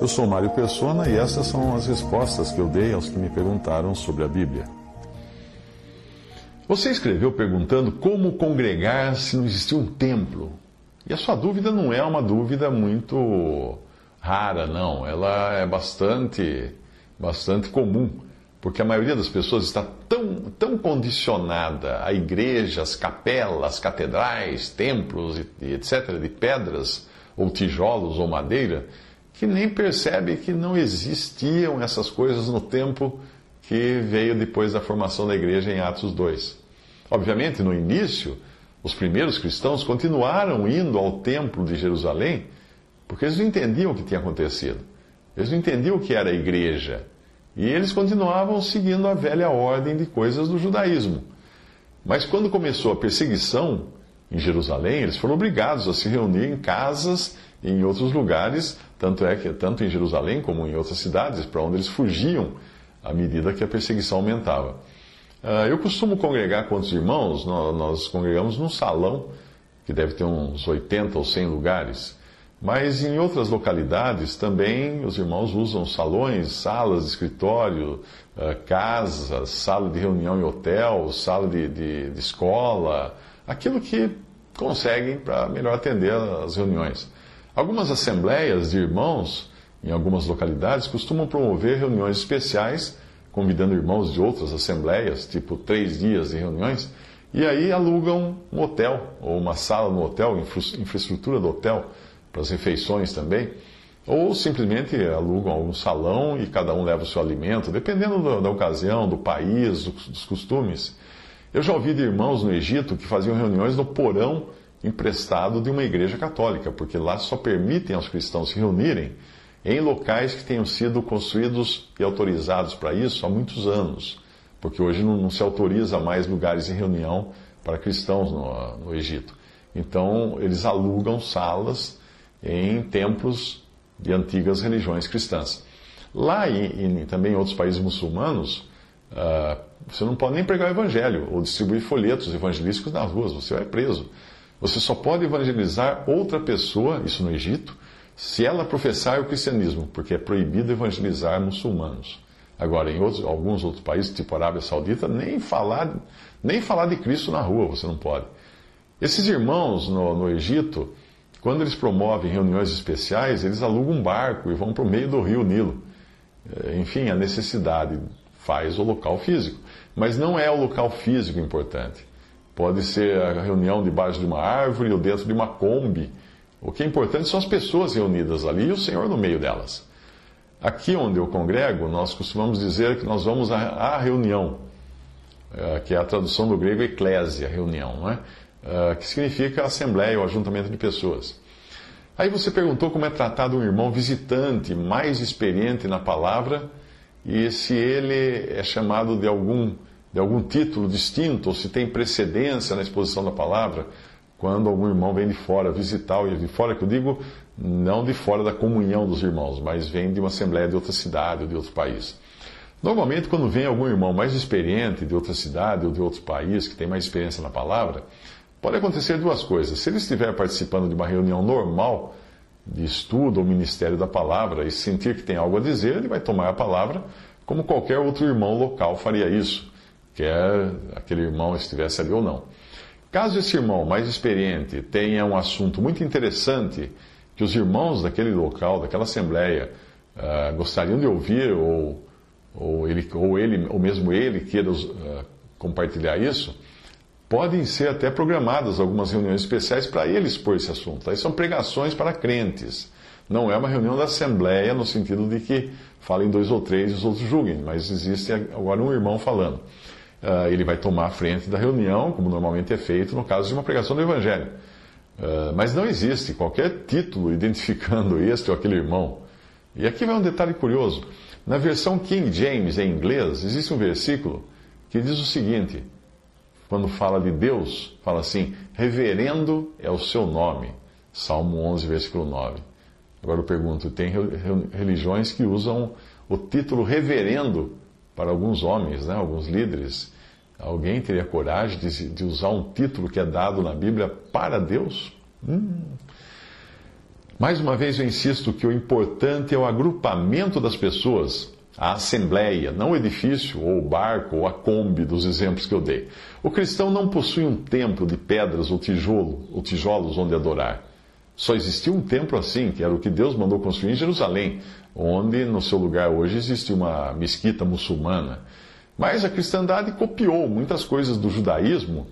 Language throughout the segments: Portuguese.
Eu sou Mário Persona e essas são as respostas que eu dei aos que me perguntaram sobre a Bíblia. Você escreveu perguntando como congregar se não existia um templo. E a sua dúvida não é uma dúvida muito rara, não. Ela é bastante, bastante comum, porque a maioria das pessoas está tão, tão condicionada a igrejas, capelas, catedrais, templos e, etc., de pedras, ou tijolos, ou madeira, que nem percebe que não existiam essas coisas no tempo que veio depois da formação da igreja em Atos 2. Obviamente, no início, os primeiros cristãos continuaram indo ao templo de Jerusalém porque eles não entendiam o que tinha acontecido. Eles não entendiam o que era a igreja. E eles continuavam seguindo a velha ordem de coisas do judaísmo. Mas quando começou a perseguição em Jerusalém, eles foram obrigados a se reunir em casas em outros lugares, tanto é que tanto em Jerusalém como em outras cidades, para onde eles fugiam à medida que a perseguição aumentava. Ah, eu costumo congregar com outros irmãos, nós congregamos num salão que deve ter uns 80 ou 100 lugares. Mas em outras localidades também os irmãos usam salões, salas de escritório, ah, casas, sala de reunião em hotel, sala de, de, de escola, aquilo que conseguem para melhor atender as reuniões. Algumas assembleias de irmãos em algumas localidades costumam promover reuniões especiais convidando irmãos de outras assembleias, tipo três dias de reuniões, e aí alugam um hotel, ou uma sala no hotel, infraestrutura do hotel, para as refeições também, ou simplesmente alugam algum salão e cada um leva o seu alimento, dependendo da, da ocasião, do país, dos costumes. Eu já ouvi de irmãos no Egito que faziam reuniões no porão emprestado de uma igreja católica, porque lá só permitem aos cristãos se reunirem em locais que tenham sido construídos e autorizados para isso há muitos anos, porque hoje não, não se autoriza mais lugares de reunião para cristãos no, no Egito. Então, eles alugam salas em templos de antigas religiões cristãs. Lá e, também em outros países muçulmanos, uh, você não pode nem pregar o evangelho ou distribuir folhetos evangelísticos nas ruas, você vai preso. Você só pode evangelizar outra pessoa, isso no Egito, se ela professar o cristianismo, porque é proibido evangelizar muçulmanos. Agora, em outros, alguns outros países, tipo Arábia Saudita, nem falar, nem falar de Cristo na rua você não pode. Esses irmãos no, no Egito, quando eles promovem reuniões especiais, eles alugam um barco e vão para o meio do rio Nilo. É, enfim, a necessidade faz o local físico. Mas não é o local físico importante. Pode ser a reunião debaixo de uma árvore ou dentro de uma Kombi o que é importante são as pessoas reunidas ali e o Senhor no meio delas. Aqui onde eu congrego, nós costumamos dizer que nós vamos à reunião, eh, que é a tradução do grego eclésia, reunião, não é? Eh, que significa assembleia ou ajuntamento de pessoas. Aí você perguntou como é tratado um irmão visitante mais experiente na palavra e se ele é chamado de algum, de algum título distinto ou se tem precedência na exposição da palavra quando algum irmão vem de fora visitar, e de fora que eu digo, não de fora da comunhão dos irmãos, mas vem de uma assembleia de outra cidade ou de outro país. Normalmente, quando vem algum irmão mais experiente de outra cidade ou de outro país, que tem mais experiência na palavra, pode acontecer duas coisas. Se ele estiver participando de uma reunião normal de estudo ou ministério da palavra e sentir que tem algo a dizer, ele vai tomar a palavra como qualquer outro irmão local faria isso, quer aquele irmão estivesse ali ou não. Caso esse irmão mais experiente tenha um assunto muito interessante que os irmãos daquele local, daquela assembleia, uh, gostariam de ouvir, ou, ou, ele, ou, ele, ou mesmo ele queira uh, compartilhar isso, podem ser até programadas algumas reuniões especiais para ele expor esse assunto. Aí são pregações para crentes. Não é uma reunião da assembleia no sentido de que falem dois ou três e os outros julguem, mas existe agora um irmão falando. Uh, ele vai tomar a frente da reunião, como normalmente é feito no caso de uma pregação do Evangelho. Uh, mas não existe qualquer título identificando este ou aquele irmão. E aqui vai um detalhe curioso. Na versão King James, em inglês, existe um versículo que diz o seguinte: quando fala de Deus, fala assim: Reverendo é o seu nome. Salmo 11, versículo 9. Agora eu pergunto: tem religiões que usam o título reverendo para alguns homens, né, alguns líderes? Alguém teria coragem de, de usar um título que é dado na Bíblia para Deus? Hum. Mais uma vez eu insisto que o importante é o agrupamento das pessoas, a assembleia, não o edifício, ou o barco, ou a Kombi dos exemplos que eu dei. O cristão não possui um templo de pedras ou, tijolo, ou tijolos onde adorar. Só existia um templo assim, que era o que Deus mandou construir em Jerusalém, onde no seu lugar hoje existe uma mesquita muçulmana. Mas a cristandade copiou muitas coisas do judaísmo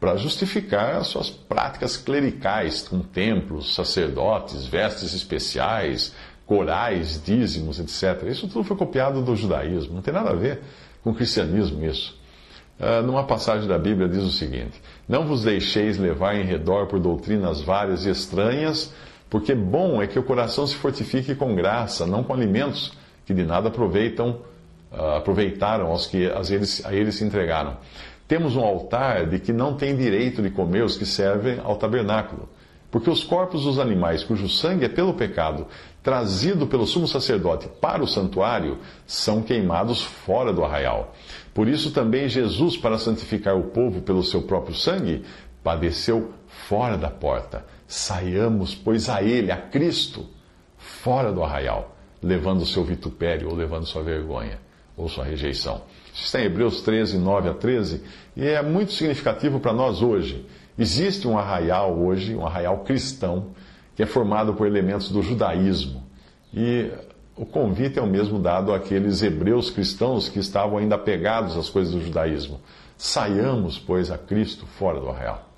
para justificar as suas práticas clericais, com templos, sacerdotes, vestes especiais, corais, dízimos, etc. Isso tudo foi copiado do judaísmo, não tem nada a ver com o cristianismo isso. Uh, numa passagem da Bíblia diz o seguinte: Não vos deixeis levar em redor por doutrinas várias e estranhas, porque bom é que o coração se fortifique com graça, não com alimentos que de nada aproveitam, uh, aproveitaram aos que a eles, a eles se entregaram. Temos um altar de que não tem direito de comer os que servem ao tabernáculo. Porque os corpos dos animais cujo sangue é pelo pecado trazido pelo sumo sacerdote para o santuário são queimados fora do arraial. Por isso também Jesus, para santificar o povo pelo seu próprio sangue, padeceu fora da porta. Saiamos, pois, a Ele, a Cristo, fora do arraial, levando o seu vitupério ou levando sua vergonha ou sua rejeição. Isso está em Hebreus 13, 9 a 13, e é muito significativo para nós hoje. Existe um arraial hoje, um arraial cristão, que é formado por elementos do judaísmo. E o convite é o mesmo dado àqueles hebreus cristãos que estavam ainda apegados às coisas do judaísmo. Saiamos, pois, a Cristo fora do arraial.